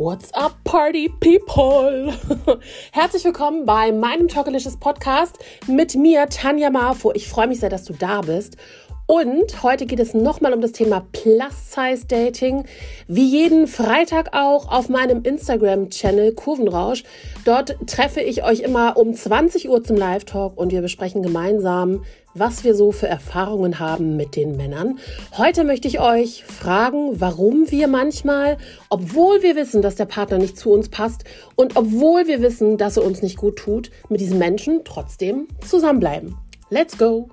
What's up, Party People? Herzlich willkommen bei meinem Talkalicious Podcast mit mir, Tanja Marfo. Ich freue mich sehr, dass du da bist. Und heute geht es nochmal um das Thema Plus-Size-Dating. Wie jeden Freitag auch auf meinem Instagram-Channel Kurvenrausch. Dort treffe ich euch immer um 20 Uhr zum Live-Talk und wir besprechen gemeinsam, was wir so für Erfahrungen haben mit den Männern. Heute möchte ich euch fragen, warum wir manchmal, obwohl wir wissen, dass der Partner nicht zu uns passt und obwohl wir wissen, dass er uns nicht gut tut, mit diesem Menschen trotzdem zusammenbleiben. Let's go!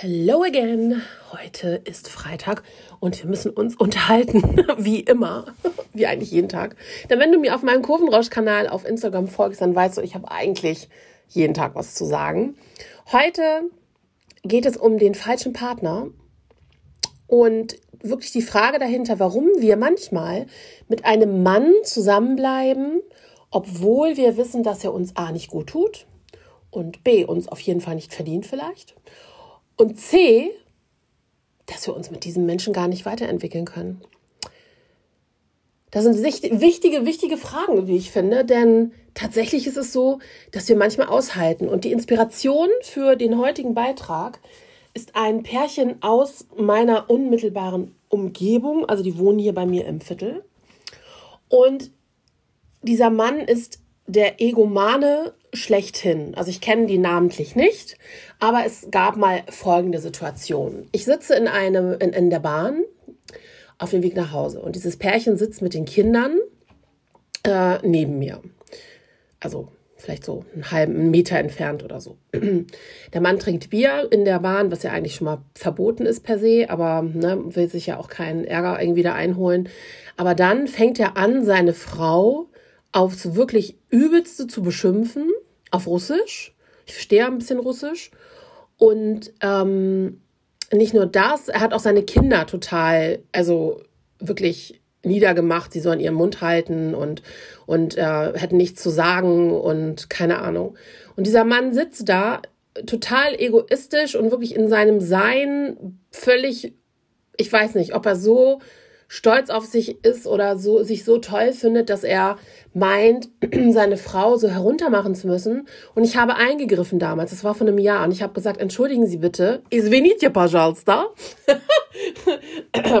Hello again. Heute ist Freitag und wir müssen uns unterhalten, wie immer, wie eigentlich jeden Tag. Denn wenn du mir auf meinem Kurvenrausch-Kanal auf Instagram folgst, dann weißt du, ich habe eigentlich jeden Tag was zu sagen. Heute geht es um den falschen Partner und wirklich die Frage dahinter, warum wir manchmal mit einem Mann zusammenbleiben, obwohl wir wissen, dass er uns A nicht gut tut und B uns auf jeden Fall nicht verdient vielleicht und C, dass wir uns mit diesem Menschen gar nicht weiterentwickeln können. Das sind wichtige, wichtige Fragen, wie ich finde, denn tatsächlich ist es so, dass wir manchmal aushalten. Und die Inspiration für den heutigen Beitrag ist ein Pärchen aus meiner unmittelbaren Umgebung. Also die wohnen hier bei mir im Viertel. Und dieser Mann ist der Egomane schlechthin. Also ich kenne die namentlich nicht, aber es gab mal folgende Situation. Ich sitze in einem in, in der Bahn auf dem Weg nach Hause und dieses Pärchen sitzt mit den Kindern äh, neben mir. Also vielleicht so einen halben Meter entfernt oder so. Der Mann trinkt Bier in der Bahn, was ja eigentlich schon mal verboten ist per se, aber ne, will sich ja auch keinen Ärger irgendwie da einholen. Aber dann fängt er an, seine Frau aufs wirklich übelste zu beschimpfen, auf Russisch. Ich verstehe ein bisschen Russisch. Und ähm, nicht nur das, er hat auch seine Kinder total, also wirklich niedergemacht, sie sollen ihren Mund halten und, und äh, hätten nichts zu sagen und keine Ahnung. Und dieser Mann sitzt da total egoistisch und wirklich in seinem Sein völlig, ich weiß nicht, ob er so stolz auf sich ist oder so, sich so toll findet, dass er meint, seine Frau so heruntermachen zu müssen. Und ich habe eingegriffen damals, das war vor einem Jahr, und ich habe gesagt, entschuldigen Sie bitte, извините, пожалуйста.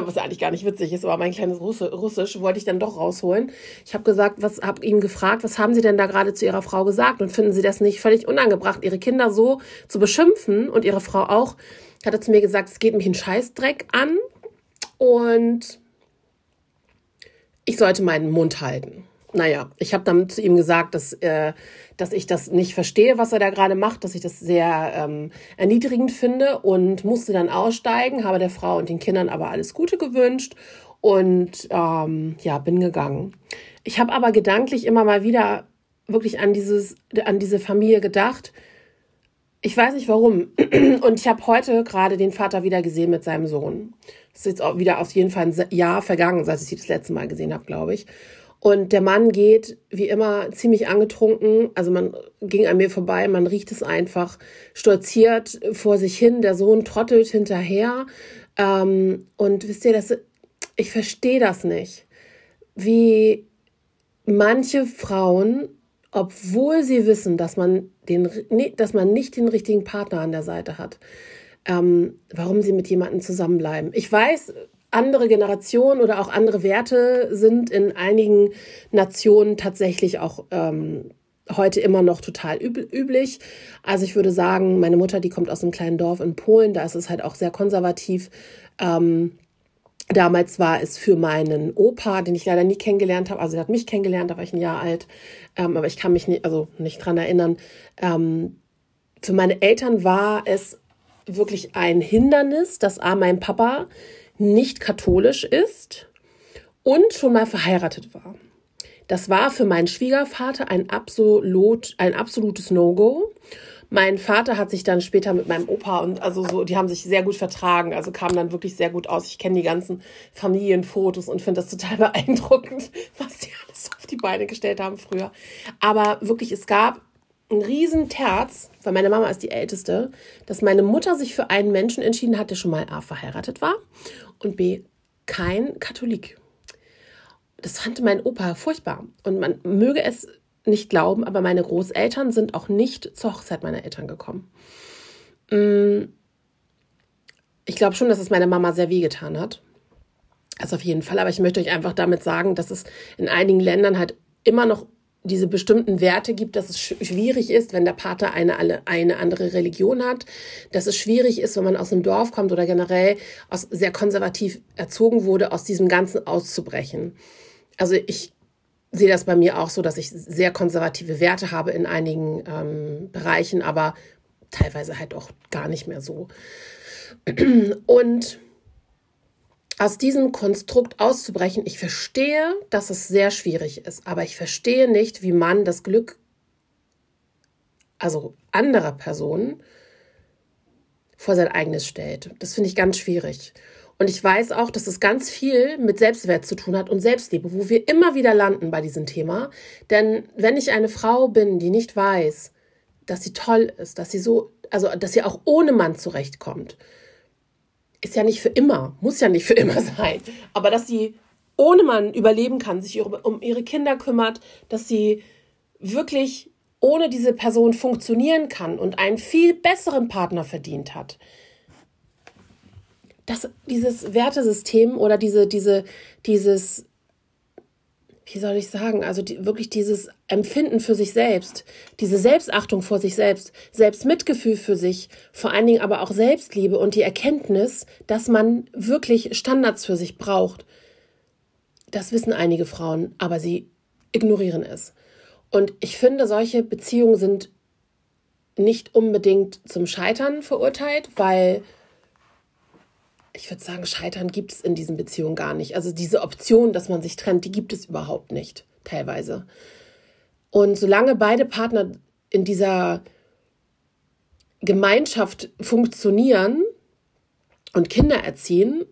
was ja eigentlich gar nicht witzig ist, aber mein kleines Russisch wollte ich dann doch rausholen. Ich habe gesagt, was habe ihm gefragt, was haben Sie denn da gerade zu Ihrer Frau gesagt und finden Sie das nicht völlig unangebracht, Ihre Kinder so zu beschimpfen und Ihre Frau auch? Hat er zu mir gesagt, es geht mich einen Scheißdreck an und ich sollte meinen Mund halten. Naja, ich habe dann zu ihm gesagt, dass, äh, dass ich das nicht verstehe, was er da gerade macht, dass ich das sehr ähm, erniedrigend finde und musste dann aussteigen, habe der Frau und den Kindern aber alles Gute gewünscht und ähm, ja, bin gegangen. Ich habe aber gedanklich immer mal wieder wirklich an, dieses, an diese Familie gedacht. Ich weiß nicht warum. Und ich habe heute gerade den Vater wieder gesehen mit seinem Sohn. Das ist jetzt auch wieder auf jeden Fall ein Jahr vergangen, seit ich sie das letzte Mal gesehen habe, glaube ich. Und der Mann geht wie immer ziemlich angetrunken. Also man ging an mir vorbei, man riecht es einfach, stolziert vor sich hin, der Sohn trottelt hinterher. Ähm, und wisst ihr, das, ich verstehe das nicht. Wie manche Frauen, obwohl sie wissen, dass man, den, dass man nicht den richtigen Partner an der Seite hat, ähm, warum sie mit jemandem zusammenbleiben. Ich weiß, andere Generationen oder auch andere Werte sind in einigen Nationen tatsächlich auch ähm, heute immer noch total üb üblich. Also ich würde sagen, meine Mutter, die kommt aus einem kleinen Dorf in Polen, da ist es halt auch sehr konservativ. Ähm, Damals war es für meinen Opa, den ich leider nie kennengelernt habe, also er hat mich kennengelernt, da war ich ein Jahr alt, ähm, aber ich kann mich nicht, also nicht dran erinnern. Ähm, für meine Eltern war es wirklich ein Hindernis, dass A, mein Papa nicht katholisch ist und schon mal verheiratet war. Das war für meinen Schwiegervater ein, absolut, ein absolutes No-Go. Mein Vater hat sich dann später mit meinem Opa und also so, die haben sich sehr gut vertragen, also kamen dann wirklich sehr gut aus. Ich kenne die ganzen Familienfotos und finde das total beeindruckend, was die alles auf die Beine gestellt haben früher. Aber wirklich, es gab ein riesen Terz, weil meine Mama ist die Älteste, dass meine Mutter sich für einen Menschen entschieden hat, der schon mal A verheiratet war und B kein Katholik. Das fand mein Opa furchtbar. Und man möge es nicht glauben, aber meine Großeltern sind auch nicht zur Hochzeit meiner Eltern gekommen. Mm, ich glaube schon, dass es meine Mama sehr wehgetan hat. Also auf jeden Fall. Aber ich möchte euch einfach damit sagen, dass es in einigen Ländern halt immer noch diese bestimmten Werte gibt, dass es schwierig ist, wenn der Pater eine, eine andere Religion hat, dass es schwierig ist, wenn man aus einem Dorf kommt oder generell aus, sehr konservativ erzogen wurde, aus diesem Ganzen auszubrechen. Also ich sehe das bei mir auch so, dass ich sehr konservative Werte habe in einigen ähm, Bereichen, aber teilweise halt auch gar nicht mehr so. Und aus diesem Konstrukt auszubrechen, ich verstehe, dass es sehr schwierig ist, aber ich verstehe nicht, wie man das Glück, also anderer Personen, vor sein eigenes stellt. Das finde ich ganz schwierig. Und ich weiß auch, dass es ganz viel mit Selbstwert zu tun hat und Selbstliebe, wo wir immer wieder landen bei diesem Thema. Denn wenn ich eine Frau bin, die nicht weiß, dass sie toll ist, dass sie so, also dass sie auch ohne Mann zurechtkommt, ist ja nicht für immer, muss ja nicht für immer sein, aber dass sie ohne Mann überleben kann, sich um ihre Kinder kümmert, dass sie wirklich ohne diese Person funktionieren kann und einen viel besseren Partner verdient hat. Das, dieses Wertesystem oder diese, diese, dieses wie soll ich sagen, also die, wirklich dieses Empfinden für sich selbst, diese Selbstachtung vor sich selbst, Selbstmitgefühl für sich, vor allen Dingen aber auch Selbstliebe und die Erkenntnis, dass man wirklich Standards für sich braucht. Das wissen einige Frauen, aber sie ignorieren es. Und ich finde, solche Beziehungen sind nicht unbedingt zum Scheitern verurteilt, weil ich würde sagen, Scheitern gibt es in diesen Beziehungen gar nicht. Also diese Option, dass man sich trennt, die gibt es überhaupt nicht, teilweise. Und solange beide Partner in dieser Gemeinschaft funktionieren und Kinder erziehen,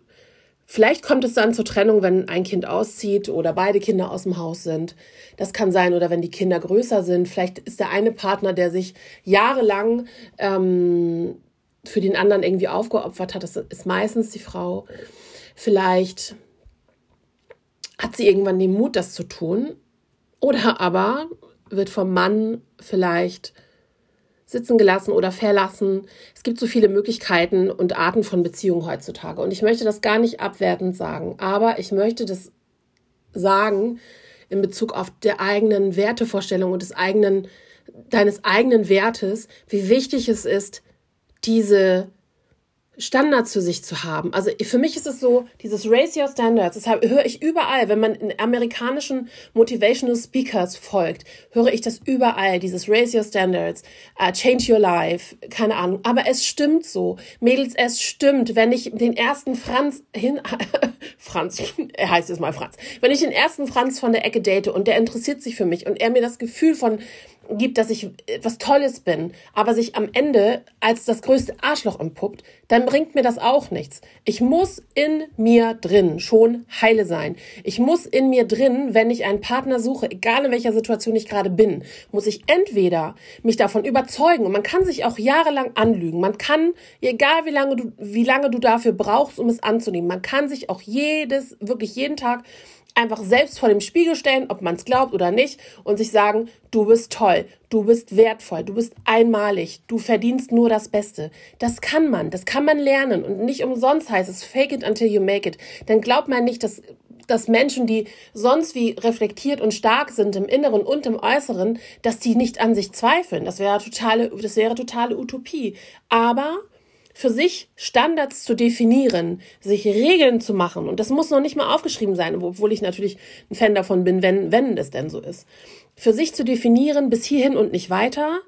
vielleicht kommt es dann zur Trennung, wenn ein Kind auszieht oder beide Kinder aus dem Haus sind. Das kann sein. Oder wenn die Kinder größer sind. Vielleicht ist der eine Partner, der sich jahrelang ähm, für den anderen irgendwie aufgeopfert hat, das ist meistens die Frau. Vielleicht hat sie irgendwann den Mut, das zu tun. Oder aber wird vom Mann vielleicht sitzen gelassen oder verlassen. Es gibt so viele Möglichkeiten und Arten von Beziehungen heutzutage. Und ich möchte das gar nicht abwertend sagen, aber ich möchte das sagen in Bezug auf der eigenen Wertevorstellung und des eigenen, deines eigenen Wertes, wie wichtig es ist, diese Standards für sich zu haben. Also für mich ist es so, dieses Raise Your Standards, das höre ich überall, wenn man in amerikanischen Motivational Speakers folgt, höre ich das überall, dieses Raise Your Standards, uh, Change Your Life, keine Ahnung. Aber es stimmt so. Mädels, es stimmt, wenn ich den ersten Franz hin, Franz, er heißt jetzt mal Franz, wenn ich den ersten Franz von der Ecke date und der interessiert sich für mich und er mir das Gefühl von gibt, dass ich etwas Tolles bin, aber sich am Ende als das größte Arschloch entpuppt, dann bringt mir das auch nichts. Ich muss in mir drin schon heile sein. Ich muss in mir drin, wenn ich einen Partner suche, egal in welcher Situation ich gerade bin, muss ich entweder mich davon überzeugen und man kann sich auch jahrelang anlügen. Man kann, egal wie lange du, wie lange du dafür brauchst, um es anzunehmen, man kann sich auch jedes, wirklich jeden Tag einfach selbst vor dem Spiegel stellen, ob man es glaubt oder nicht, und sich sagen, du bist toll, du bist wertvoll, du bist einmalig, du verdienst nur das Beste. Das kann man, das kann man lernen und nicht umsonst heißt es fake it until you make it. Dann glaubt man nicht, dass dass Menschen, die sonst wie reflektiert und stark sind im Inneren und im Äußeren, dass die nicht an sich zweifeln. Das wäre totale, das wäre totale Utopie. Aber für sich Standards zu definieren, sich Regeln zu machen. Und das muss noch nicht mal aufgeschrieben sein, obwohl ich natürlich ein Fan davon bin, wenn, wenn es denn so ist. Für sich zu definieren, bis hierhin und nicht weiter,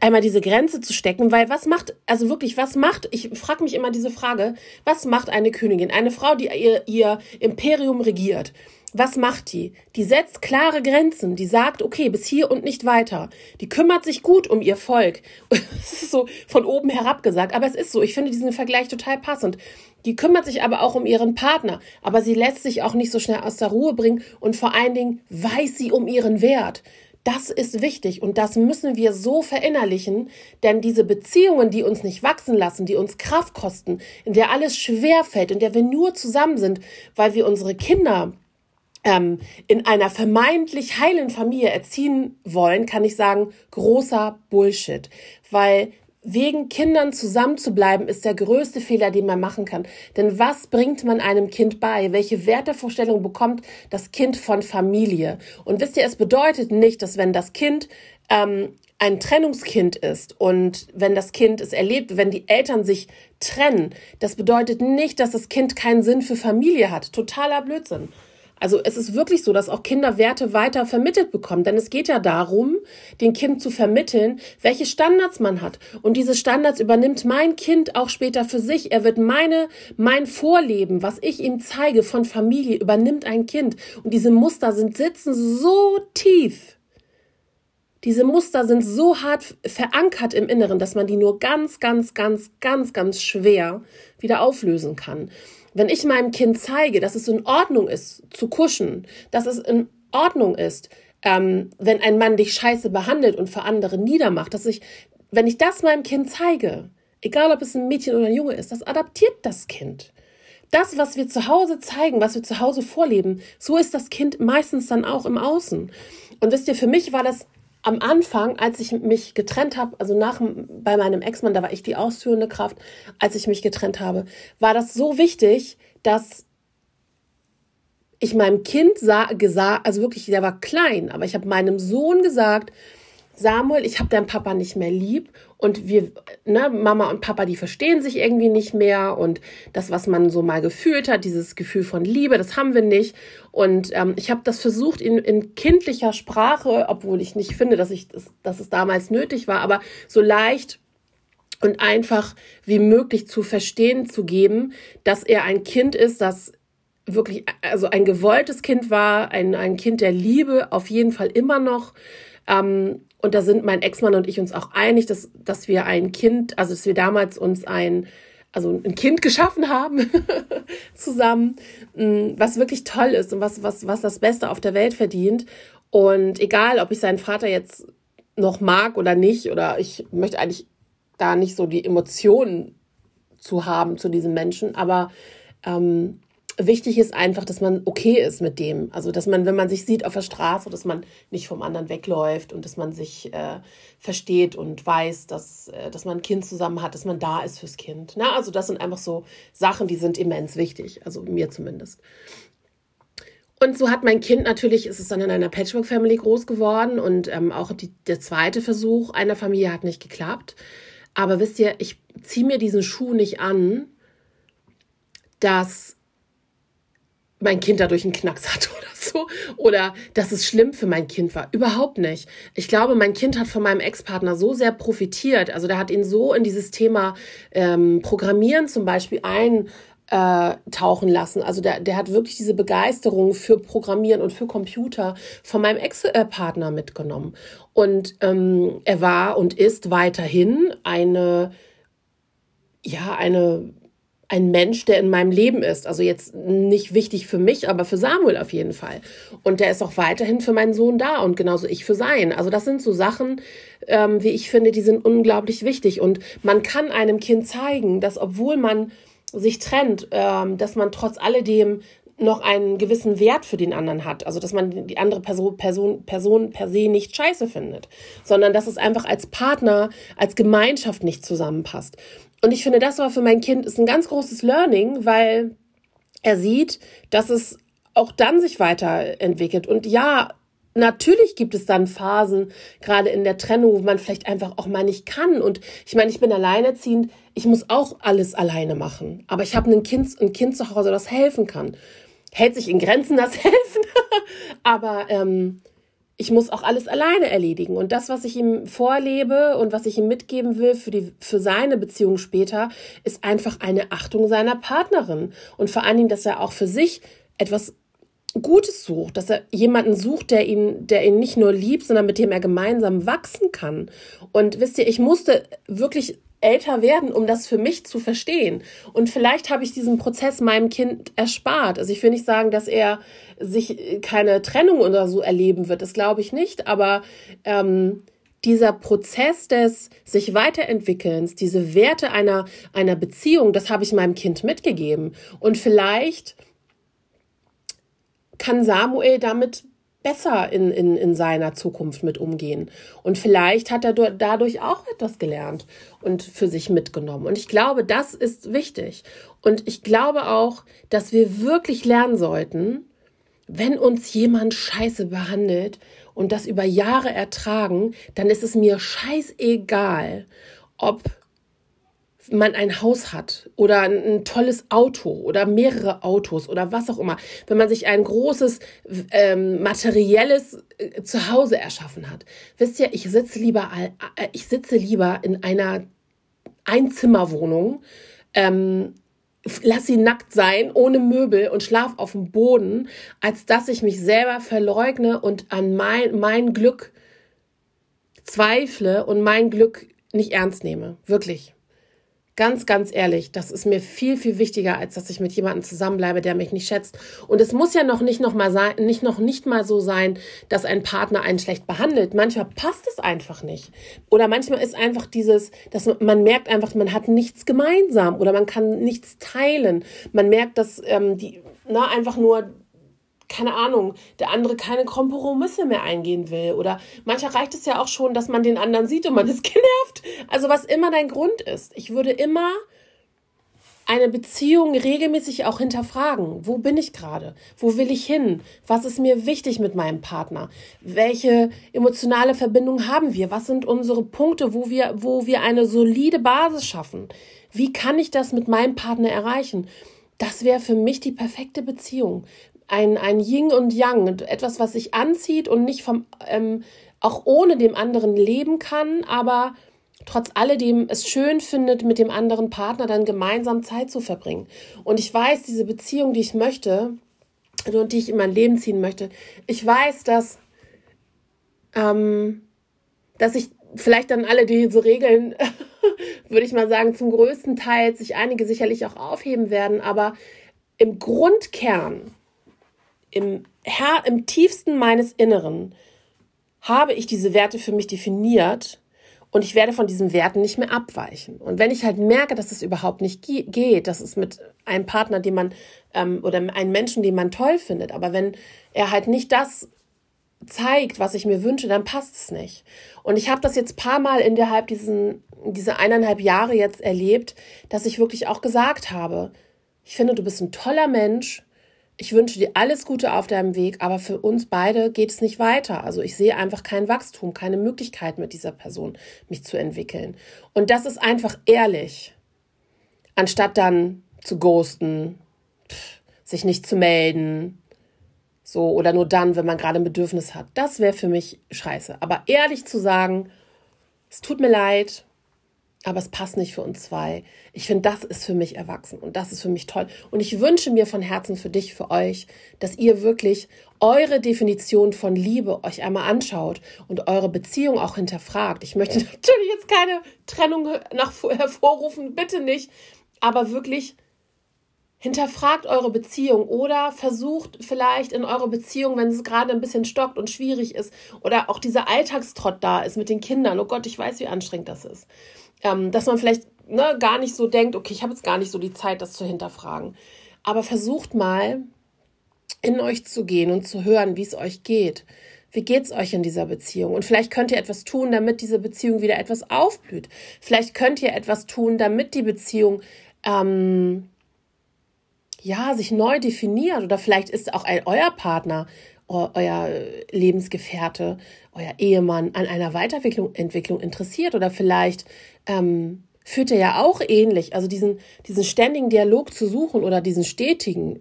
einmal diese Grenze zu stecken, weil was macht, also wirklich, was macht, ich frage mich immer diese Frage, was macht eine Königin, eine Frau, die ihr, ihr Imperium regiert? Was macht die? Die setzt klare Grenzen, die sagt, okay, bis hier und nicht weiter. Die kümmert sich gut um ihr Volk. Das ist so von oben herab gesagt, aber es ist so. Ich finde diesen Vergleich total passend. Die kümmert sich aber auch um ihren Partner, aber sie lässt sich auch nicht so schnell aus der Ruhe bringen und vor allen Dingen weiß sie um ihren Wert. Das ist wichtig und das müssen wir so verinnerlichen, denn diese Beziehungen, die uns nicht wachsen lassen, die uns Kraft kosten, in der alles schwer fällt, in der wir nur zusammen sind, weil wir unsere Kinder ähm, in einer vermeintlich heilen Familie erziehen wollen, kann ich sagen, großer Bullshit. Weil wegen Kindern zusammen zu bleiben, ist der größte Fehler, den man machen kann. Denn was bringt man einem Kind bei? Welche Wertevorstellung bekommt das Kind von Familie? Und wisst ihr, es bedeutet nicht, dass wenn das Kind ähm, ein Trennungskind ist und wenn das Kind es erlebt, wenn die Eltern sich trennen, das bedeutet nicht, dass das Kind keinen Sinn für Familie hat. Totaler Blödsinn. Also es ist wirklich so, dass auch Kinder Werte weiter vermittelt bekommen. Denn es geht ja darum, den Kind zu vermitteln, welche Standards man hat. Und diese Standards übernimmt mein Kind auch später für sich. Er wird meine, mein Vorleben, was ich ihm zeige von Familie, übernimmt ein Kind. Und diese Muster sind, sitzen so tief. Diese Muster sind so hart verankert im Inneren, dass man die nur ganz, ganz, ganz, ganz, ganz schwer wieder auflösen kann. Wenn ich meinem Kind zeige, dass es in Ordnung ist, zu kuschen, dass es in Ordnung ist, ähm, wenn ein Mann dich scheiße behandelt und für andere niedermacht, dass ich, wenn ich das meinem Kind zeige, egal ob es ein Mädchen oder ein Junge ist, das adaptiert das Kind. Das, was wir zu Hause zeigen, was wir zu Hause vorleben, so ist das Kind meistens dann auch im Außen. Und wisst ihr, für mich war das am Anfang, als ich mich getrennt habe, also nach bei meinem Ex-Mann, da war ich die ausführende Kraft, als ich mich getrennt habe, war das so wichtig, dass ich meinem Kind sah, gesagt, also wirklich, der war klein, aber ich habe meinem Sohn gesagt, Samuel, ich habe deinen Papa nicht mehr lieb und wir, ne, Mama und Papa, die verstehen sich irgendwie nicht mehr und das, was man so mal gefühlt hat, dieses Gefühl von Liebe, das haben wir nicht. Und ähm, ich habe das versucht in, in kindlicher Sprache, obwohl ich nicht finde, dass ich das, dass es damals nötig war, aber so leicht und einfach wie möglich zu verstehen zu geben, dass er ein Kind ist, das wirklich also ein gewolltes Kind war, ein, ein Kind der Liebe, auf jeden Fall immer noch. Ähm, und da sind mein Ex-Mann und ich uns auch einig, dass, dass wir ein Kind, also dass wir damals uns ein, also ein Kind geschaffen haben zusammen, mm, was wirklich toll ist und was, was, was das Beste auf der Welt verdient. Und egal, ob ich seinen Vater jetzt noch mag oder nicht, oder ich möchte eigentlich da nicht so die Emotionen zu haben zu diesem Menschen, aber ähm, wichtig ist einfach, dass man okay ist mit dem. Also, dass man, wenn man sich sieht auf der Straße, dass man nicht vom anderen wegläuft und dass man sich äh, versteht und weiß, dass, äh, dass man ein Kind zusammen hat, dass man da ist fürs Kind. Na, also, das sind einfach so Sachen, die sind immens wichtig. Also, mir zumindest. Und so hat mein Kind natürlich, ist es dann in einer Patchwork-Family groß geworden und ähm, auch die, der zweite Versuch einer Familie hat nicht geklappt. Aber wisst ihr, ich ziehe mir diesen Schuh nicht an, dass mein Kind dadurch einen Knacks hat oder so. Oder dass es schlimm für mein Kind war. Überhaupt nicht. Ich glaube, mein Kind hat von meinem Ex-Partner so sehr profitiert. Also der hat ihn so in dieses Thema ähm, Programmieren zum Beispiel ein äh, tauchen lassen. Also der, der hat wirklich diese Begeisterung für Programmieren und für Computer von meinem Ex-Partner mitgenommen. Und ähm, er war und ist weiterhin eine, ja, eine ein Mensch, der in meinem Leben ist. Also jetzt nicht wichtig für mich, aber für Samuel auf jeden Fall. Und der ist auch weiterhin für meinen Sohn da und genauso ich für sein. Also das sind so Sachen, ähm, wie ich finde, die sind unglaublich wichtig. Und man kann einem Kind zeigen, dass obwohl man sich trennt, ähm, dass man trotz alledem noch einen gewissen Wert für den anderen hat. Also dass man die andere Person, Person, Person per se nicht scheiße findet, sondern dass es einfach als Partner, als Gemeinschaft nicht zusammenpasst. Und ich finde, das war für mein Kind ist ein ganz großes Learning, weil er sieht, dass es auch dann sich weiterentwickelt. Und ja, natürlich gibt es dann Phasen, gerade in der Trennung, wo man vielleicht einfach auch mal nicht kann. Und ich meine, ich bin alleinerziehend, ich muss auch alles alleine machen. Aber ich habe ein Kind, ein Kind zu Hause, das helfen kann. Hält sich in Grenzen das helfen. Aber ähm, ich muss auch alles alleine erledigen. Und das, was ich ihm vorlebe und was ich ihm mitgeben will für, die, für seine Beziehung später, ist einfach eine Achtung seiner Partnerin. Und vor allen Dingen, dass er auch für sich etwas Gutes sucht, dass er jemanden sucht, der ihn, der ihn nicht nur liebt, sondern mit dem er gemeinsam wachsen kann. Und wisst ihr, ich musste wirklich älter werden, um das für mich zu verstehen. Und vielleicht habe ich diesen Prozess meinem Kind erspart. Also ich will nicht sagen, dass er sich keine Trennung oder so erleben wird. Das glaube ich nicht. Aber ähm, dieser Prozess des sich weiterentwickelns, diese Werte einer, einer Beziehung, das habe ich meinem Kind mitgegeben. Und vielleicht kann Samuel damit besser in, in, in seiner Zukunft mit umgehen. Und vielleicht hat er dadurch auch etwas gelernt und für sich mitgenommen. Und ich glaube, das ist wichtig. Und ich glaube auch, dass wir wirklich lernen sollten, wenn uns jemand scheiße behandelt und das über Jahre ertragen, dann ist es mir scheißegal, ob man ein Haus hat oder ein, tolles Auto oder mehrere Autos oder was auch immer, wenn man sich ein großes ähm, materielles äh, Zuhause erschaffen hat. Wisst ihr, ich sitze lieber, äh, ich sitze lieber in einer Einzimmerwohnung, ähm, lass sie nackt sein, ohne Möbel und schlaf auf dem Boden, als dass ich mich selber verleugne und an mein, mein Glück zweifle und mein Glück nicht ernst nehme. Wirklich. Ganz, ganz ehrlich, das ist mir viel, viel wichtiger, als dass ich mit jemandem zusammenbleibe, der mich nicht schätzt. Und es muss ja noch nicht noch mal sein, nicht noch nicht mal so sein, dass ein Partner einen schlecht behandelt. Manchmal passt es einfach nicht. Oder manchmal ist einfach dieses, dass man merkt einfach, man hat nichts gemeinsam oder man kann nichts teilen. Man merkt, dass ähm, die, na, einfach nur keine Ahnung, der andere keine Kompromisse mehr eingehen will. Oder manchmal reicht es ja auch schon, dass man den anderen sieht und man ist genervt. Also was immer dein Grund ist. Ich würde immer eine Beziehung regelmäßig auch hinterfragen. Wo bin ich gerade? Wo will ich hin? Was ist mir wichtig mit meinem Partner? Welche emotionale Verbindung haben wir? Was sind unsere Punkte, wo wir, wo wir eine solide Basis schaffen? Wie kann ich das mit meinem Partner erreichen? Das wäre für mich die perfekte Beziehung ein, ein Yin und Yang, etwas, was sich anzieht und nicht vom, ähm, auch ohne dem anderen leben kann, aber trotz alledem es schön findet, mit dem anderen Partner dann gemeinsam Zeit zu verbringen. Und ich weiß, diese Beziehung, die ich möchte und die ich in mein Leben ziehen möchte, ich weiß, dass, ähm, dass ich vielleicht dann alle diese Regeln, würde ich mal sagen, zum größten Teil sich einige sicherlich auch aufheben werden, aber im Grundkern im, Herr, im tiefsten meines Inneren habe ich diese Werte für mich definiert und ich werde von diesen Werten nicht mehr abweichen. Und wenn ich halt merke, dass es überhaupt nicht geht, dass es mit einem Partner, den man ähm, oder einem Menschen, den man toll findet, aber wenn er halt nicht das zeigt, was ich mir wünsche, dann passt es nicht. Und ich habe das jetzt paar Mal innerhalb diesen diese eineinhalb Jahre jetzt erlebt, dass ich wirklich auch gesagt habe, ich finde, du bist ein toller Mensch, ich wünsche dir alles Gute auf deinem Weg, aber für uns beide geht es nicht weiter. Also ich sehe einfach kein Wachstum, keine Möglichkeit mit dieser Person mich zu entwickeln. Und das ist einfach ehrlich, anstatt dann zu ghosten, sich nicht zu melden, so oder nur dann, wenn man gerade ein Bedürfnis hat. Das wäre für mich scheiße. Aber ehrlich zu sagen, es tut mir leid, aber es passt nicht für uns zwei. Ich finde, das ist für mich erwachsen und das ist für mich toll. Und ich wünsche mir von Herzen für dich, für euch, dass ihr wirklich eure Definition von Liebe euch einmal anschaut und eure Beziehung auch hinterfragt. Ich möchte natürlich jetzt keine Trennung nach, hervorrufen, bitte nicht, aber wirklich hinterfragt eure Beziehung oder versucht vielleicht in eure Beziehung, wenn es gerade ein bisschen stockt und schwierig ist oder auch dieser Alltagstrott da ist mit den Kindern. Oh Gott, ich weiß, wie anstrengend das ist ähm, dass man vielleicht ne, gar nicht so denkt, okay, ich habe jetzt gar nicht so die Zeit, das zu hinterfragen. Aber versucht mal, in euch zu gehen und zu hören, wie es euch geht. Wie geht's euch in dieser Beziehung? Und vielleicht könnt ihr etwas tun, damit diese Beziehung wieder etwas aufblüht. Vielleicht könnt ihr etwas tun, damit die Beziehung ähm, ja sich neu definiert. Oder vielleicht ist auch ein euer Partner euer Lebensgefährte, euer Ehemann an einer Weiterentwicklung Entwicklung interessiert oder vielleicht ähm, führt er ja auch ähnlich, also diesen, diesen ständigen Dialog zu suchen oder diesen stetigen,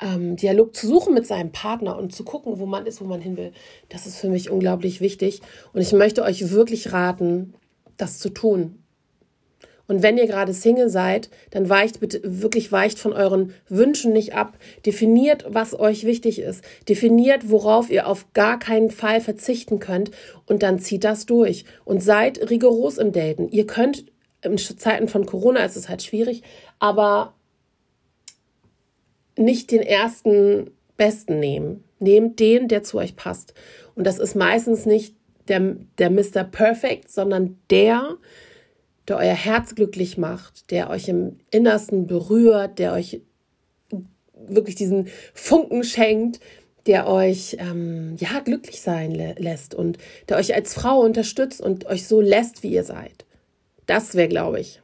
ähm, Dialog zu suchen mit seinem Partner und zu gucken, wo man ist, wo man hin will, das ist für mich unglaublich wichtig. Und ich möchte euch wirklich raten, das zu tun. Und wenn ihr gerade Single seid, dann weicht bitte wirklich weicht von euren Wünschen nicht ab. Definiert, was euch wichtig ist. Definiert, worauf ihr auf gar keinen Fall verzichten könnt und dann zieht das durch und seid rigoros im Daten. Ihr könnt in Zeiten von Corona ist es halt schwierig, aber nicht den ersten besten nehmen. Nehmt den, der zu euch passt. Und das ist meistens nicht der, der Mr. Perfect, sondern der, der euer Herz glücklich macht, der euch im Innersten berührt, der euch wirklich diesen Funken schenkt, der euch ähm, ja glücklich sein lä lässt und der euch als Frau unterstützt und euch so lässt, wie ihr seid. Das wäre, glaube ich,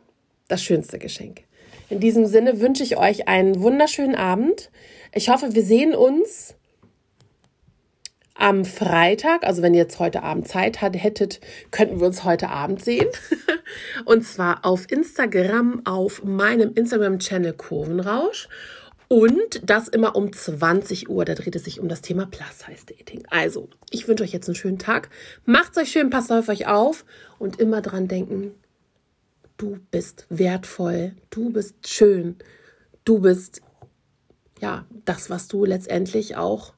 das schönste Geschenk. In diesem Sinne wünsche ich euch einen wunderschönen Abend. Ich hoffe, wir sehen uns am Freitag, also wenn ihr jetzt heute Abend Zeit hättet, könnten wir uns heute Abend sehen. Und zwar auf Instagram, auf meinem Instagram-Channel Kurvenrausch. Und das immer um 20 Uhr. Da dreht es sich um das Thema Plus-Size-Dating. Also, ich wünsche euch jetzt einen schönen Tag. Macht's euch schön, passt auf euch auf und immer dran denken, du bist wertvoll, du bist schön, du bist ja das, was du letztendlich auch,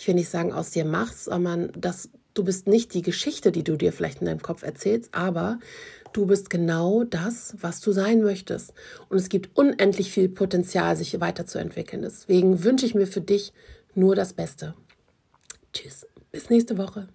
ich will nicht sagen aus dir machst, sondern das, du bist nicht die Geschichte, die du dir vielleicht in deinem Kopf erzählst, aber du bist genau das, was du sein möchtest. Und es gibt unendlich viel Potenzial, sich weiterzuentwickeln. Deswegen wünsche ich mir für dich nur das Beste. Tschüss, bis nächste Woche.